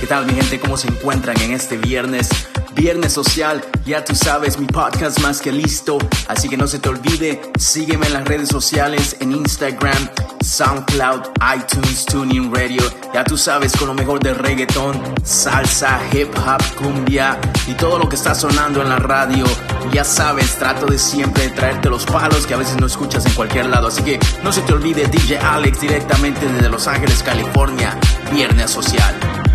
¿Qué tal mi gente? ¿Cómo se encuentran en este viernes? Viernes social, ya tú sabes, mi podcast más que listo. Así que no se te olvide, sígueme en las redes sociales, en Instagram, SoundCloud, iTunes, Tuning Radio. Ya tú sabes, con lo mejor de reggaeton, salsa, hip hop, cumbia y todo lo que está sonando en la radio. Ya sabes, trato de siempre traerte los palos que a veces no escuchas en cualquier lado. Así que no se te olvide, DJ Alex directamente desde Los Ángeles, California. Viernes social.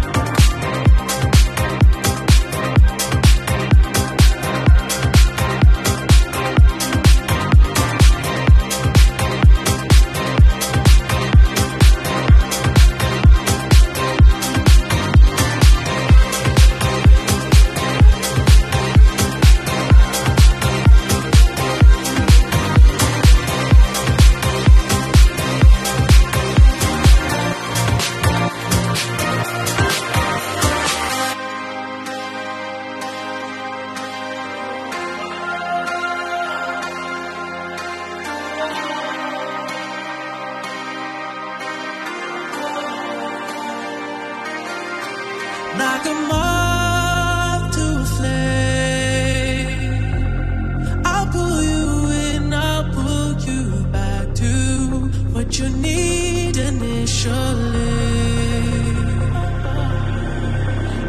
Need initially.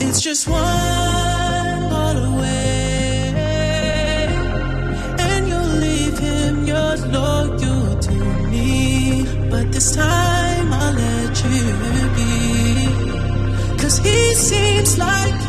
It's just one ball away, and you'll leave him, you're loyal to me. But this time I'll let you be. Cause he seems like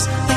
stars.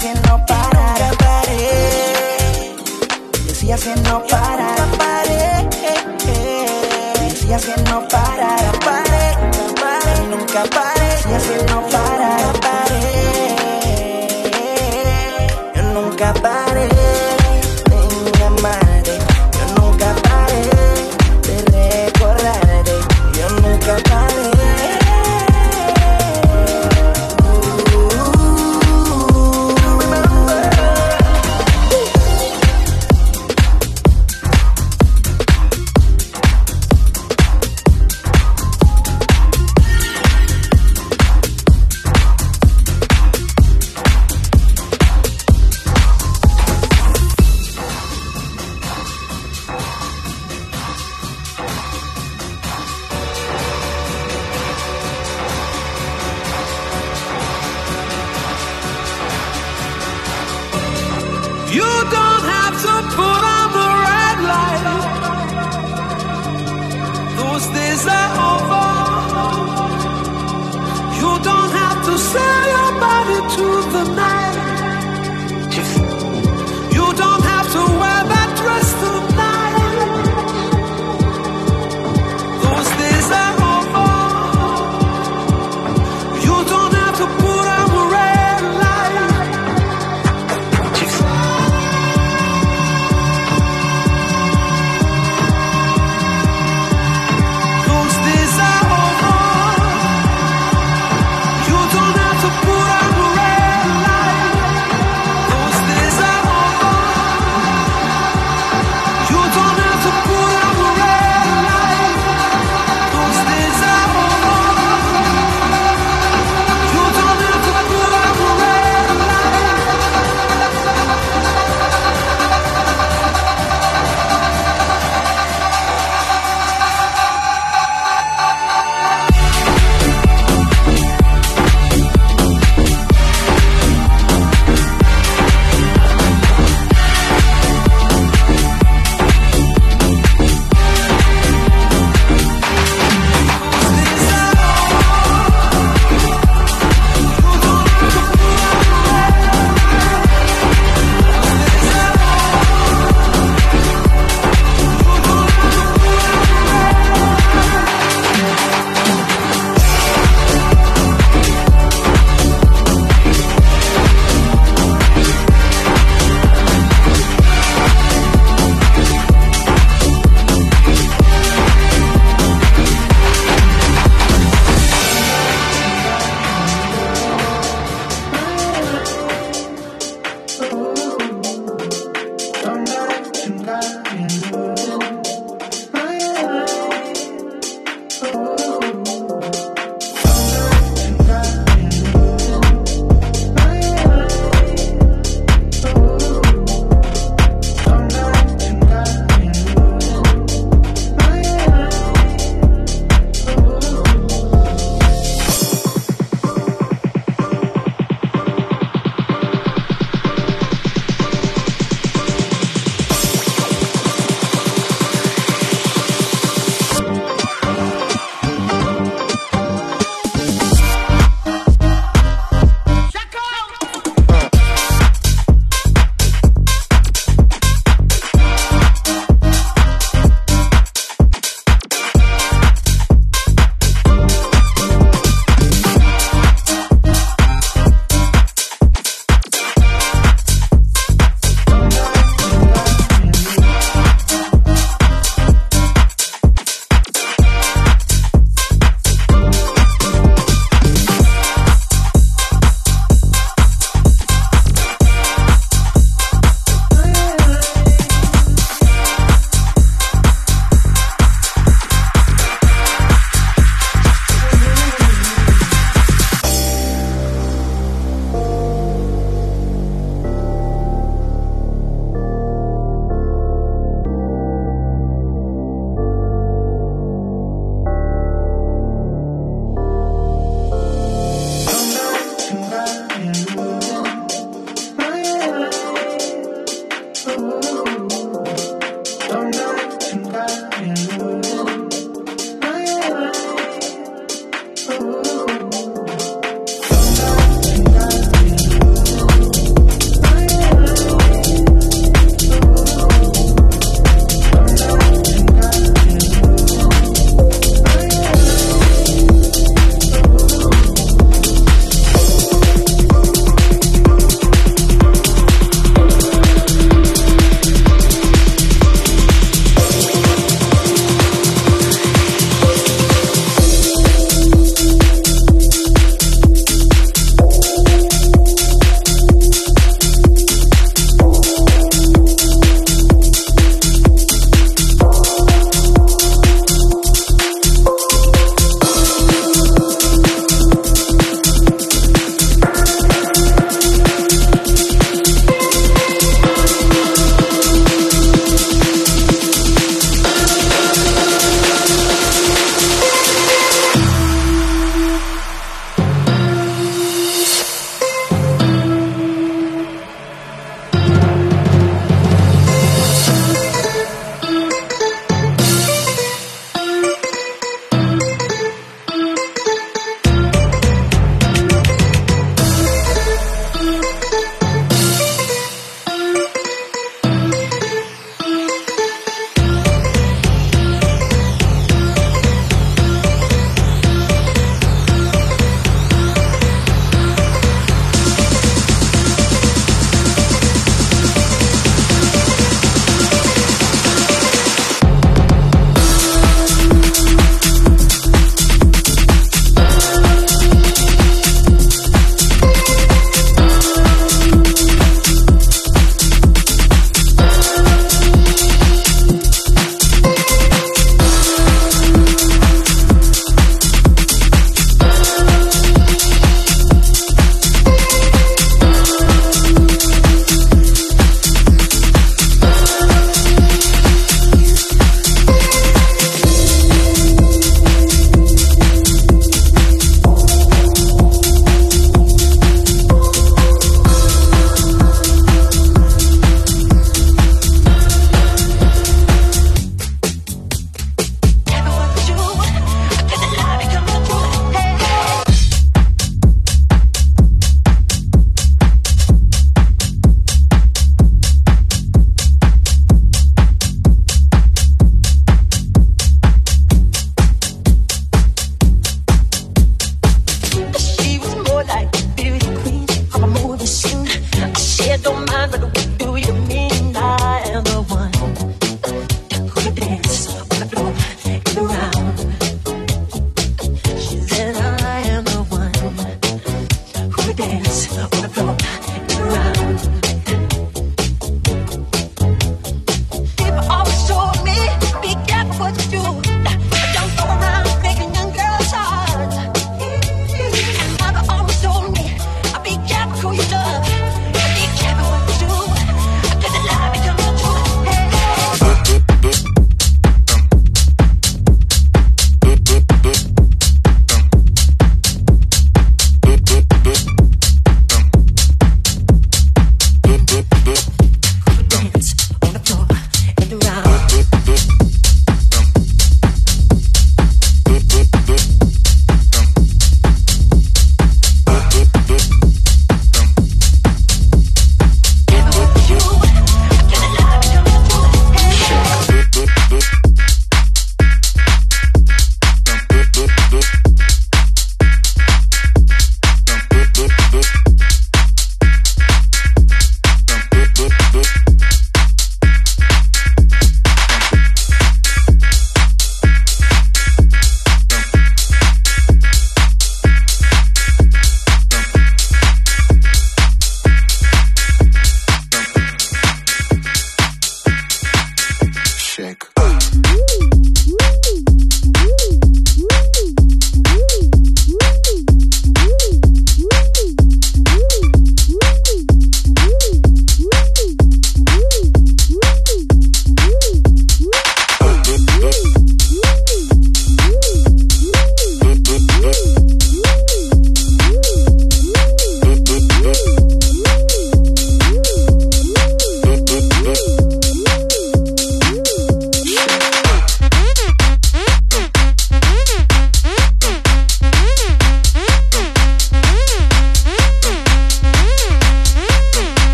haciendo parar. Nunca paré. Yo sigo haciendo parar. Nunca paré. Yo sigo haciendo parar. Nunca paré. Nunca paré. Nunca paré. Sigo haciendo parar. Nunca paré. Yo nunca paré.